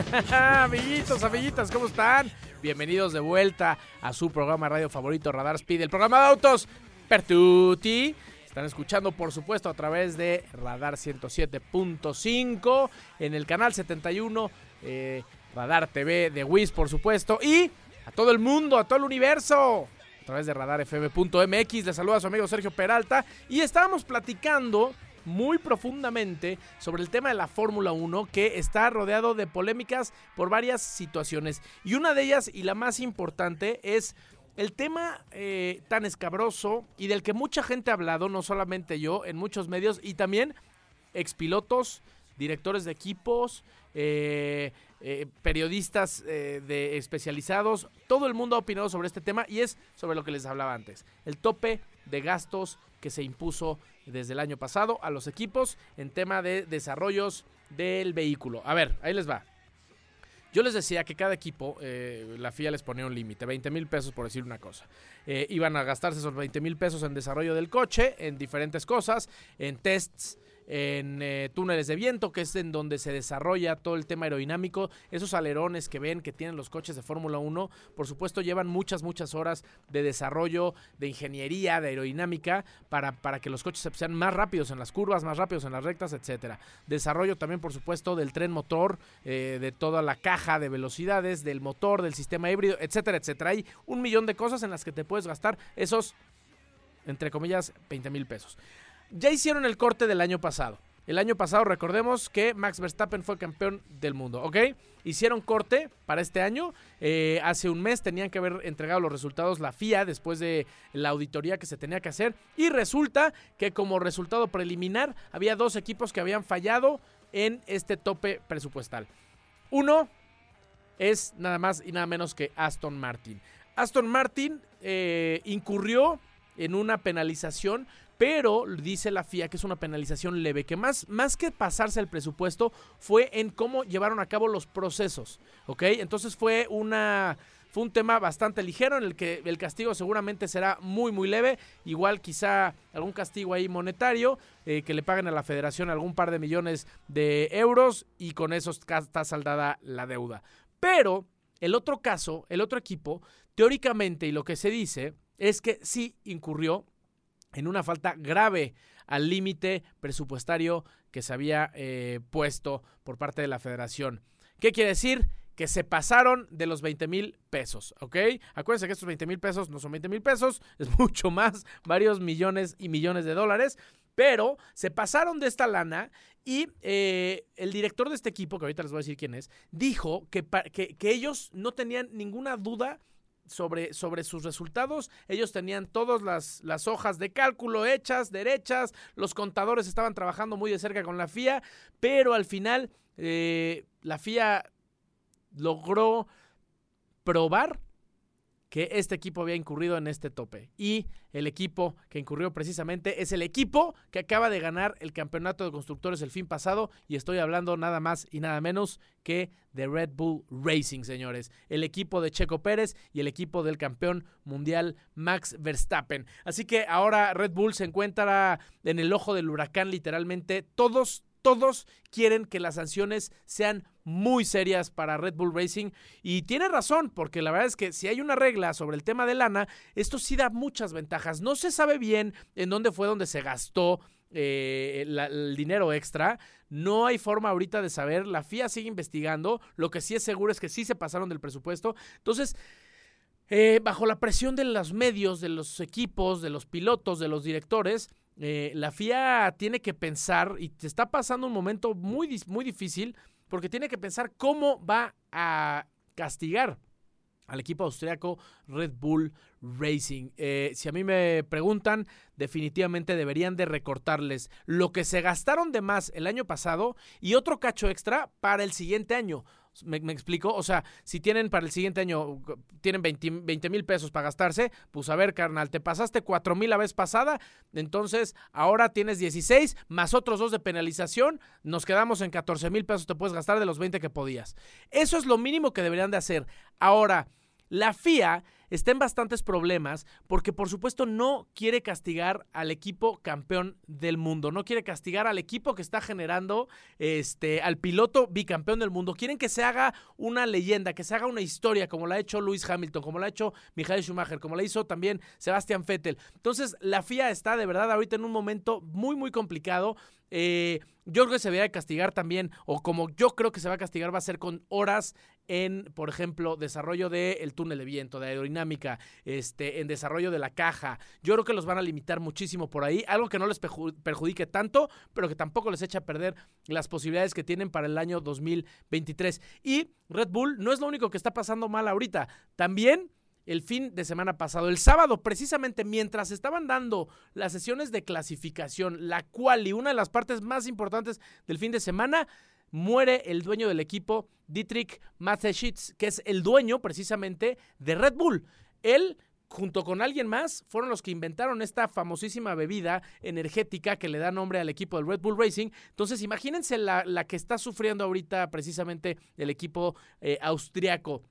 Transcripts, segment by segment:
Amiguitos, amiguitas, ¿cómo están? Bienvenidos de vuelta a su programa radio favorito Radar Speed, el programa de autos Pertuti. Están escuchando, por supuesto, a través de Radar 107.5 en el canal 71, eh, Radar TV de WIS, por supuesto, y a todo el mundo, a todo el universo, a través de radarfm.mx. Les saluda a su amigo Sergio Peralta y estábamos platicando muy profundamente sobre el tema de la Fórmula 1 que está rodeado de polémicas por varias situaciones. Y una de ellas, y la más importante, es el tema eh, tan escabroso y del que mucha gente ha hablado, no solamente yo, en muchos medios y también expilotos, directores de equipos, eh, eh, periodistas de especializados, todo el mundo ha opinado sobre este tema y es sobre lo que les hablaba antes, el tope de gastos que se impuso desde el año pasado a los equipos en tema de desarrollos del vehículo. A ver, ahí les va. Yo les decía que cada equipo, eh, la FIA les ponía un límite, 20 mil pesos por decir una cosa. Eh, iban a gastarse esos 20 mil pesos en desarrollo del coche, en diferentes cosas, en tests, en eh, túneles de viento, que es en donde se desarrolla todo el tema aerodinámico. Esos alerones que ven que tienen los coches de Fórmula 1, por supuesto llevan muchas, muchas horas de desarrollo, de ingeniería, de aerodinámica, para, para que los coches sean más rápidos en las curvas, más rápidos en las rectas, etcétera. Desarrollo también, por supuesto, del tren motor, eh, de toda la caja de velocidades, del motor, del sistema híbrido, etcétera, etcétera. Hay un millón de cosas en las que te puedes gastar esos, entre comillas, 20 mil pesos. Ya hicieron el corte del año pasado. El año pasado recordemos que Max Verstappen fue campeón del mundo, ¿ok? Hicieron corte para este año. Eh, hace un mes tenían que haber entregado los resultados la FIA después de la auditoría que se tenía que hacer. Y resulta que como resultado preliminar había dos equipos que habían fallado en este tope presupuestal. Uno es nada más y nada menos que Aston Martin. Aston Martin eh, incurrió en una penalización pero dice la FIA que es una penalización leve, que más, más que pasarse el presupuesto fue en cómo llevaron a cabo los procesos, ¿ok? Entonces fue una... Fue un tema bastante ligero en el que el castigo seguramente será muy muy leve, igual quizá algún castigo ahí monetario, eh, que le paguen a la federación algún par de millones de euros y con eso está saldada la deuda. Pero el otro caso, el otro equipo, teóricamente y lo que se dice es que sí incurrió en una falta grave al límite presupuestario que se había eh, puesto por parte de la federación. ¿Qué quiere decir? Que se pasaron de los 20 mil pesos, ¿ok? Acuérdense que estos 20 mil pesos no son 20 mil pesos, es mucho más, varios millones y millones de dólares, pero se pasaron de esta lana y eh, el director de este equipo, que ahorita les voy a decir quién es, dijo que, que, que ellos no tenían ninguna duda sobre, sobre sus resultados. Ellos tenían todas las, las, hojas de cálculo hechas, derechas, los contadores estaban trabajando muy de cerca con la FIA, pero al final eh, la FIA logró probar que este equipo había incurrido en este tope. Y el equipo que incurrió precisamente es el equipo que acaba de ganar el campeonato de constructores el fin pasado. Y estoy hablando nada más y nada menos que de Red Bull Racing, señores. El equipo de Checo Pérez y el equipo del campeón mundial Max Verstappen. Así que ahora Red Bull se encuentra en el ojo del huracán literalmente. Todos, todos quieren que las sanciones sean muy serias para Red Bull Racing y tiene razón porque la verdad es que si hay una regla sobre el tema de lana, esto sí da muchas ventajas. No se sabe bien en dónde fue donde se gastó eh, el dinero extra. No hay forma ahorita de saber. La FIA sigue investigando. Lo que sí es seguro es que sí se pasaron del presupuesto. Entonces, eh, bajo la presión de los medios, de los equipos, de los pilotos, de los directores, eh, la FIA tiene que pensar y te está pasando un momento muy, muy difícil porque tiene que pensar cómo va a castigar al equipo austriaco Red Bull Racing. Eh, si a mí me preguntan, definitivamente deberían de recortarles lo que se gastaron de más el año pasado y otro cacho extra para el siguiente año. ¿Me, explico? O sea, si tienen para el siguiente año, tienen 20 mil pesos para gastarse, pues a ver, carnal, te pasaste 4 mil la vez pasada, entonces ahora tienes 16 más otros dos de penalización, nos quedamos en 14 mil pesos, te puedes gastar de los 20 que podías. Eso es lo mínimo que deberían de hacer. Ahora, la FIA está en bastantes problemas porque por supuesto no quiere castigar al equipo campeón del mundo, no quiere castigar al equipo que está generando este al piloto bicampeón del mundo. Quieren que se haga una leyenda, que se haga una historia como la ha hecho Lewis Hamilton, como la ha hecho Michael Schumacher, como la hizo también Sebastian Vettel. Entonces, la FIA está de verdad ahorita en un momento muy muy complicado. Eh, yo creo que se a castigar también, o como yo creo que se va a castigar, va a ser con horas en, por ejemplo, desarrollo del túnel de viento, de aerodinámica, este, en desarrollo de la caja. Yo creo que los van a limitar muchísimo por ahí, algo que no les perjudique tanto, pero que tampoco les echa a perder las posibilidades que tienen para el año 2023. Y Red Bull no es lo único que está pasando mal ahorita, también el fin de semana pasado. El sábado, precisamente mientras estaban dando las sesiones de clasificación, la cual y una de las partes más importantes del fin de semana, muere el dueño del equipo, Dietrich Mateschitz, que es el dueño precisamente de Red Bull. Él junto con alguien más, fueron los que inventaron esta famosísima bebida energética que le da nombre al equipo del Red Bull Racing. Entonces, imagínense la, que está sufriendo ahorita precisamente el equipo eh, austriaco.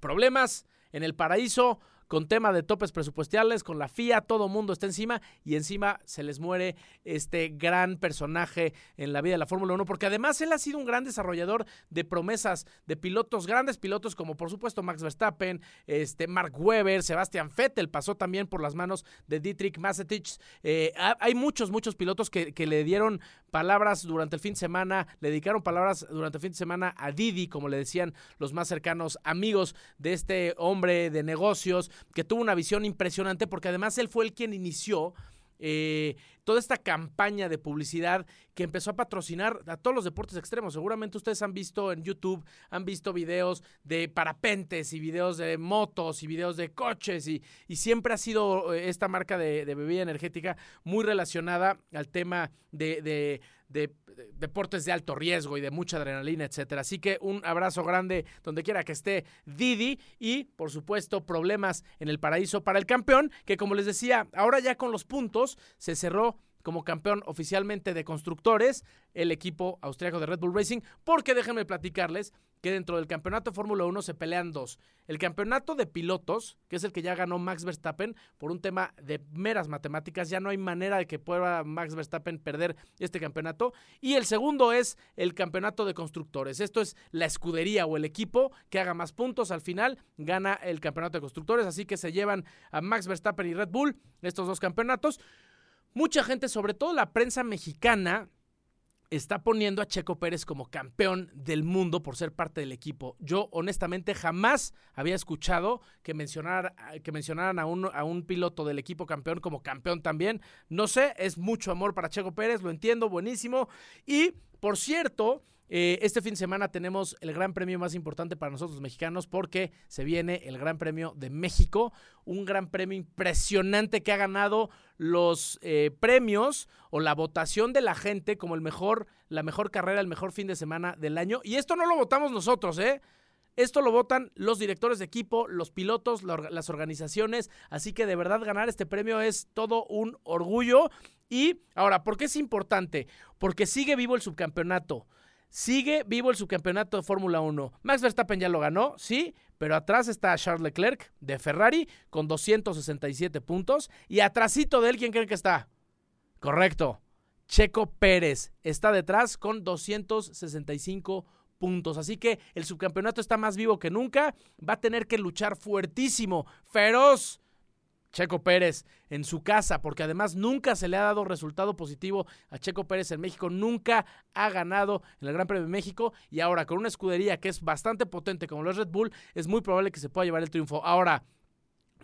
Problemas en el paraíso con tema de topes presupuestales, con la FIA, todo mundo está encima y encima se les muere este gran personaje en la vida de la Fórmula 1, porque además él ha sido un gran desarrollador de promesas de pilotos, grandes pilotos como por supuesto Max Verstappen, este Mark Webber, Sebastian Vettel pasó también por las manos de Dietrich Massetich. Eh, hay muchos, muchos pilotos que, que le dieron palabras durante el fin de semana, le dedicaron palabras durante el fin de semana a Didi, como le decían los más cercanos amigos de este hombre de negocios, que tuvo una visión impresionante porque además él fue el quien inició eh, toda esta campaña de publicidad que empezó a patrocinar a todos los deportes extremos. Seguramente ustedes han visto en YouTube, han visto videos de parapentes y videos de motos y videos de coches y, y siempre ha sido eh, esta marca de, bebida energética muy relacionada al tema de, de deportes de alto riesgo y de mucha adrenalina, etcétera. Así que un abrazo grande donde quiera que esté Didi y, por supuesto, problemas en el paraíso para el campeón, que como les decía, ahora ya con los puntos se cerró como campeón oficialmente de constructores el equipo austriaco de Red Bull Racing, porque déjenme platicarles que dentro del campeonato de Fórmula 1 se pelean dos. El campeonato de pilotos, que es el que ya ganó Max Verstappen por un tema de meras matemáticas, ya no hay manera de que pueda Max Verstappen perder este campeonato. Y el segundo es el campeonato de constructores. Esto es la escudería o el equipo que haga más puntos al final, gana el campeonato de constructores. Así que se llevan a Max Verstappen y Red Bull estos dos campeonatos. Mucha gente, sobre todo la prensa mexicana, está poniendo a Checo Pérez como campeón del mundo por ser parte del equipo. Yo honestamente jamás había escuchado que, mencionar, que mencionaran a un, a un piloto del equipo campeón como campeón también. No sé, es mucho amor para Checo Pérez, lo entiendo, buenísimo. Y por cierto, eh, este fin de semana tenemos el gran premio más importante para nosotros mexicanos porque se viene el Gran Premio de México, un gran premio impresionante que ha ganado los eh, premios o la votación de la gente como el mejor, la mejor carrera, el mejor fin de semana del año. Y esto no lo votamos nosotros, ¿eh? Esto lo votan los directores de equipo, los pilotos, las organizaciones. Así que de verdad ganar este premio es todo un orgullo. Y ahora, ¿por qué es importante? Porque sigue vivo el subcampeonato. Sigue vivo el subcampeonato de Fórmula 1. Max Verstappen ya lo ganó, sí, pero atrás está Charles Leclerc de Ferrari con 267 puntos. Y atrásito de él, ¿quién creen que está? Correcto. Checo Pérez está detrás con 265 puntos. Así que el subcampeonato está más vivo que nunca. Va a tener que luchar fuertísimo, feroz Checo Pérez en su casa, porque además nunca se le ha dado resultado positivo a Checo Pérez en México, nunca ha ganado en el Gran Premio de México y ahora con una escudería que es bastante potente como lo es Red Bull, es muy probable que se pueda llevar el triunfo. Ahora,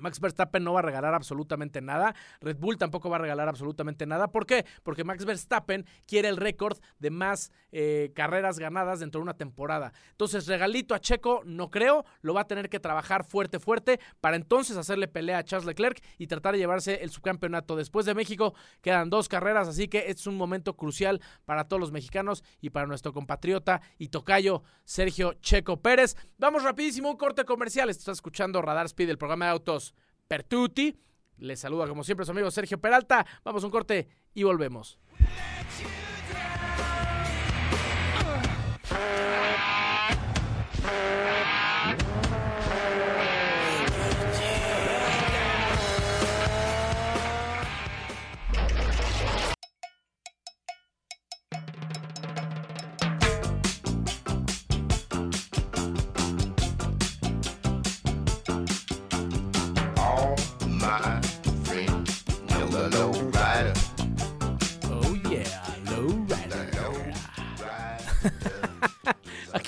Max Verstappen no va a regalar absolutamente nada. Red Bull tampoco va a regalar absolutamente nada. ¿Por qué? Porque Max Verstappen quiere el récord de más eh, carreras ganadas dentro de una temporada. Entonces, regalito a Checo, no creo. Lo va a tener que trabajar fuerte, fuerte para entonces hacerle pelea a Charles Leclerc y tratar de llevarse el subcampeonato. Después de México quedan dos carreras, así que es un momento crucial para todos los mexicanos y para nuestro compatriota y tocayo Sergio Checo Pérez. Vamos rapidísimo, un corte comercial. Estás escuchando Radar Speed, el programa de autos Pertuti. Les saluda como siempre su amigo Sergio Peralta. Vamos a un corte y volvemos.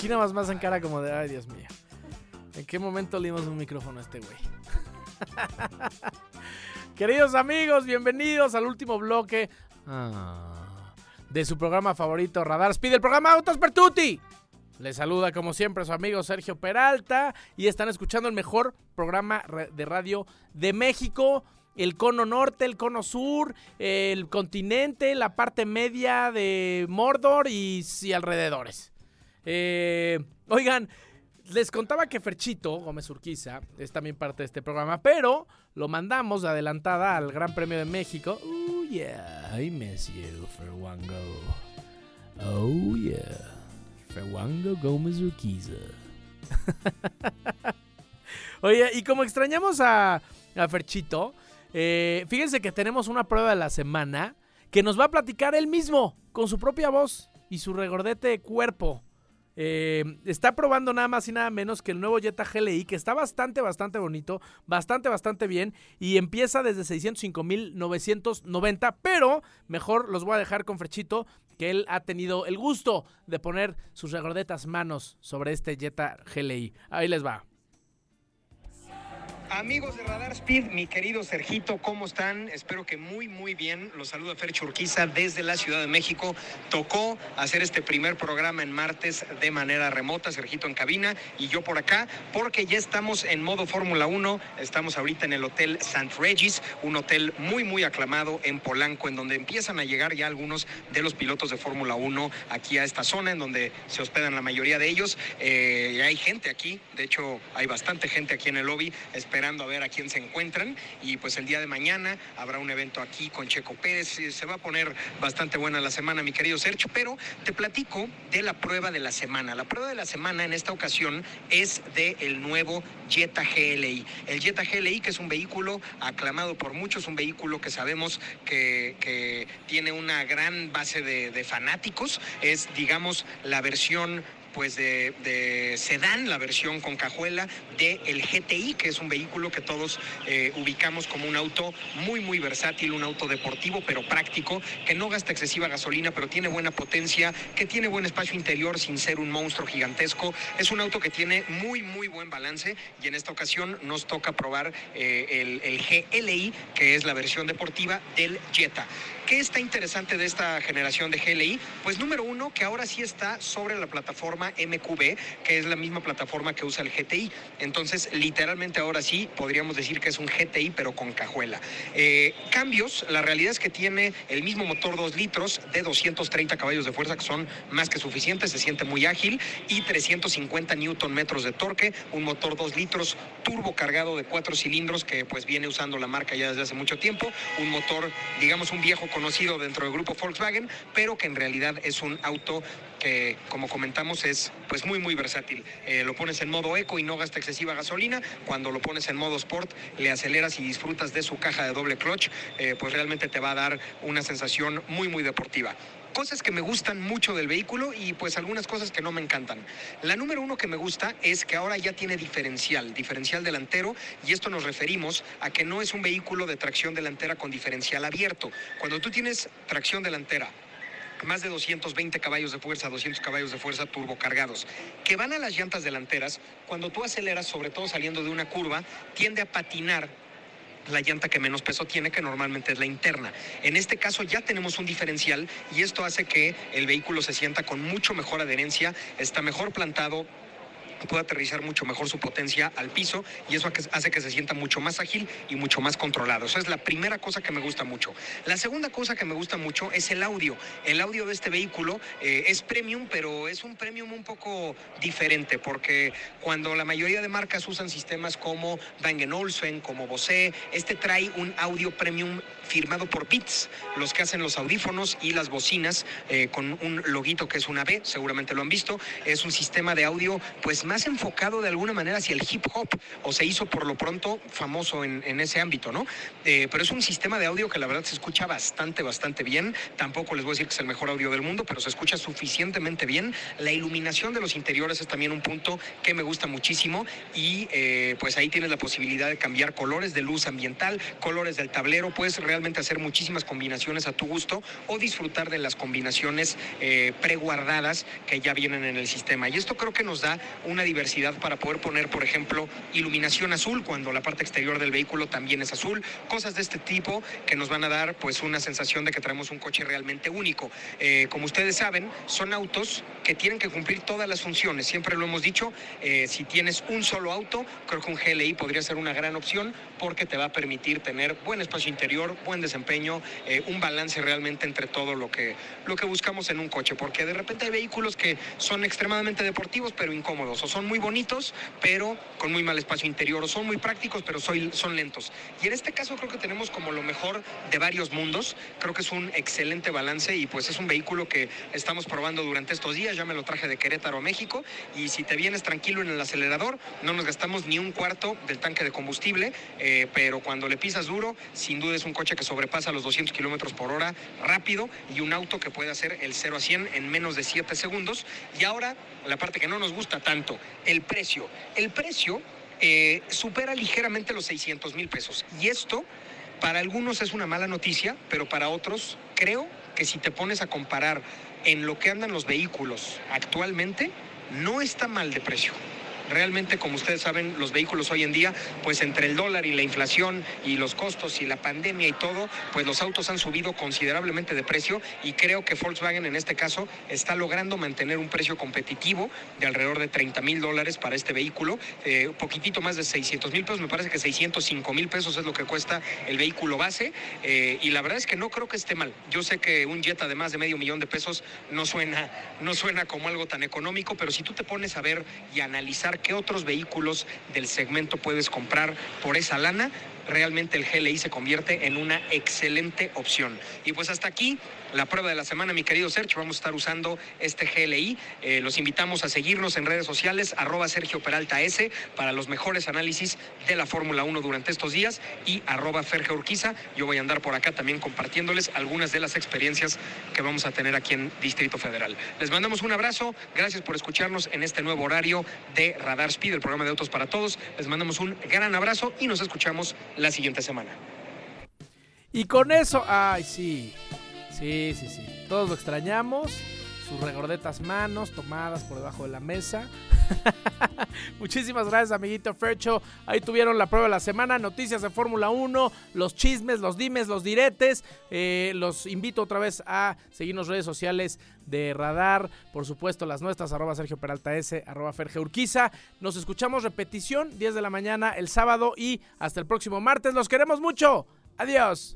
Nada más más en cara como de, ay Dios mío. ¿En qué momento le dimos un micrófono a este güey? Queridos amigos, bienvenidos al último bloque ah, de su programa favorito, Radar Speed, el programa Autos Pertuti. Les saluda como siempre su amigo Sergio Peralta y están escuchando el mejor programa de radio de México. El cono norte, el cono sur, el continente, la parte media de Mordor y, alrededores. Eh, oigan, les contaba que Ferchito Gómez Urquiza es también parte de este programa, pero lo mandamos de adelantada al Gran Premio de México. Oh yeah, I miss you, Ferwango. Oh yeah, Ferwango Gómez Urquiza. Oye, y como extrañamos a, a Ferchito, eh, fíjense que tenemos una prueba de la semana que nos va a platicar él mismo, con su propia voz y su regordete cuerpo. Eh, está probando nada más y nada menos que el nuevo Jetta GLI, que está bastante, bastante bonito, bastante, bastante bien, y empieza desde 605.990, pero mejor los voy a dejar con Frechito, que él ha tenido el gusto de poner sus regordetas manos sobre este Jetta GLI. Ahí les va. Amigos de Radar Speed, mi querido Sergito, ¿cómo están? Espero que muy, muy bien. Los saluda Fer Churquiza desde la Ciudad de México. Tocó hacer este primer programa en martes de manera remota, Sergito en cabina y yo por acá, porque ya estamos en modo Fórmula 1. Estamos ahorita en el Hotel St. Regis, un hotel muy, muy aclamado en Polanco, en donde empiezan a llegar ya algunos de los pilotos de Fórmula 1 aquí a esta zona, en donde se hospedan la mayoría de ellos. Eh, hay gente aquí, de hecho, hay bastante gente aquí en el lobby esperando a ver a quién se encuentran. Y pues el día de mañana habrá un evento aquí con Checo Pérez. Se va a poner bastante buena la semana, mi querido Sergio. Pero te platico de la prueba de la semana. La prueba de la semana en esta ocasión es de el nuevo Jetta GLI. El Jetta GLI, que es un vehículo aclamado por muchos, un vehículo que sabemos que, tiene una gran base de fanáticos. Es, digamos, la versión pues de, de, sedán, la versión con cajuela del el GTI, que es un vehículo que todos eh, ubicamos como un auto muy, muy versátil, un auto deportivo, pero práctico, que no gasta excesiva gasolina, pero tiene buena potencia, que tiene buen espacio interior sin ser un monstruo gigantesco. Es un auto que tiene muy, muy buen balance y en esta ocasión nos toca probar eh, el, el GLI, que es la versión deportiva del Jetta. ¿Qué está interesante de esta generación de GLI? Pues número uno, que ahora sí está sobre la plataforma MQB, que es la misma plataforma que usa el GTI. Entonces, literalmente ahora sí podríamos decir que es un GTI, pero con cajuela. Eh, cambios, la realidad es que tiene el mismo motor 2 litros de 230 caballos de fuerza, que son más que suficientes, se siente muy ágil, y 350 newton metros de torque, un motor 2 litros turbo cargado de 4 cilindros que pues viene usando la marca ya desde hace mucho tiempo, un motor, digamos, un viejo conocido dentro del grupo Volkswagen, pero que en realidad es un auto que, como comentamos, es pues muy, muy versátil. Eh, lo pones en modo eco y no gasta excesiva gasolina. Cuando lo pones en modo sport, le aceleras y disfrutas de su caja de doble clutch, eh, pues realmente te va a dar una sensación muy, muy deportiva cosas que me gustan mucho del vehículo y pues algunas cosas que no me encantan. La número uno que me gusta es que ahora ya tiene diferencial, diferencial delantero y esto nos referimos a que no es un vehículo de tracción delantera con diferencial abierto. Cuando tú tienes tracción delantera más de 220 caballos de fuerza, 200 caballos de fuerza turbocargados, que van a las llantas delanteras, cuando tú aceleras, sobre todo saliendo de una curva, tiende a patinar la llanta que menos peso tiene, que normalmente es la interna. En este caso ya tenemos un diferencial y esto hace que el vehículo se sienta con mucho mejor adherencia, está mejor plantado, puede aterrizar mucho mejor su potencia al piso y eso hace que se sienta mucho más ágil y mucho más controlado. Esa es la primera cosa que me gusta mucho. La segunda cosa que me gusta mucho es el audio. El audio de este vehículo eh, es premium, pero es un premium un poco diferente porque cuando la mayoría de marcas usan sistemas como Bang Olufsen, como Bose, este trae un audio premium firmado por Beats, los que hacen los audífonos y las bocinas eh, con un loguito que es una B, seguramente lo han visto. Es un sistema de audio pues más enfocado de alguna manera hacia el hip hop, o se hizo por lo pronto famoso en, ese ámbito, ¿no? Eh, pero es un sistema de audio que la verdad se escucha bastante, bastante bien. Tampoco les voy a decir que es el mejor audio del mundo, pero se escucha suficientemente bien. La iluminación de los interiores es también un punto que me gusta muchísimo y eh, pues ahí tienes la posibilidad de cambiar colores de luz ambiental, colores del tablero, puedes realmente hacer muchísimas combinaciones a tu gusto o disfrutar de las combinaciones eh, preguardadas que ya vienen en el sistema. Y esto creo que nos da una diversidad para poder poner, por ejemplo, iluminación azul cuando la parte exterior del vehículo también es azul, cosas de este tipo que nos van a dar pues una sensación de que traemos un coche realmente único. Eh, como ustedes saben, son autos que tienen que cumplir todas las funciones. Siempre lo hemos dicho, eh, si tienes un solo auto, creo que un GLI podría ser una gran opción porque te va a permitir tener buen espacio interior, buen desempeño, eh, un balance realmente entre todo lo que, lo que buscamos en un coche. Porque de repente hay vehículos que son extremadamente deportivos pero incómodos, o son muy bonitos pero con muy mal espacio interior, o son muy prácticos pero soy, son lentos. Y en este caso creo que tenemos como lo mejor de varios mundos. Creo que es un excelente balance y pues es un vehículo que estamos probando durante estos días. Ya me lo traje de Querétaro a México y si te vienes tranquilo en el acelerador, no nos gastamos ni un cuarto del tanque de combustible, eh, pero cuando le pisas duro, sin duda es un coche que sobrepasa los 200 kilómetros por hora rápido y un auto que puede hacer el 0 a 100 en menos de 7 segundos. Y ahora, la parte que no nos gusta tanto, el precio. El precio eh, supera ligeramente los 600 mil pesos. Y esto, para algunos es una mala noticia, pero para otros creo que si te pones a comparar en lo que andan los vehículos actualmente, no está mal de precio. Realmente, como ustedes saben, los vehículos hoy en día, pues entre el dólar y la inflación y los costos y la pandemia y todo, pues los autos han subido considerablemente de precio y creo que Volkswagen en este caso está logrando mantener un precio competitivo de alrededor de 30 mil dólares para este vehículo, eh, poquitito más de 600 mil pesos, me parece que 605 mil pesos es lo que cuesta el vehículo base eh, y la verdad es que no creo que esté mal. Yo sé que un Jetta de más de medio millón de pesos no suena, no suena como algo tan económico, pero si tú te pones a ver y analizar qué otros vehículos del segmento puedes comprar por esa lana, realmente el GLI se convierte en una excelente opción. Y pues hasta aquí la prueba de la semana, mi querido Sergio. Vamos a estar usando este GLI. Eh, los invitamos a seguirnos en redes sociales, arroba Sergio Peralta S, para los mejores análisis de la Fórmula 1 durante estos días y arroba Ferge Urquiza. Yo voy a andar por acá también compartiéndoles algunas de las experiencias que vamos a tener aquí en Distrito Federal. Les mandamos un abrazo. Gracias por escucharnos en este nuevo horario de Radar Speed, el programa de Autos para Todos. Les mandamos un gran abrazo y nos escuchamos la siguiente semana. Y con eso, ay, sí. Sí, sí, sí. Todos lo extrañamos. Regordetas manos tomadas por debajo de la mesa. Muchísimas gracias, amiguito Fercho. Ahí tuvieron la prueba de la semana, noticias de Fórmula 1, los chismes, los dimes, los diretes. Eh, los invito otra vez a seguirnos redes sociales de Radar, por supuesto las nuestras, arroba Sergio Peralta S, arroba Ferge Urquiza. Nos escuchamos repetición, 10 de la mañana el sábado y hasta el próximo martes. Los queremos mucho. Adiós.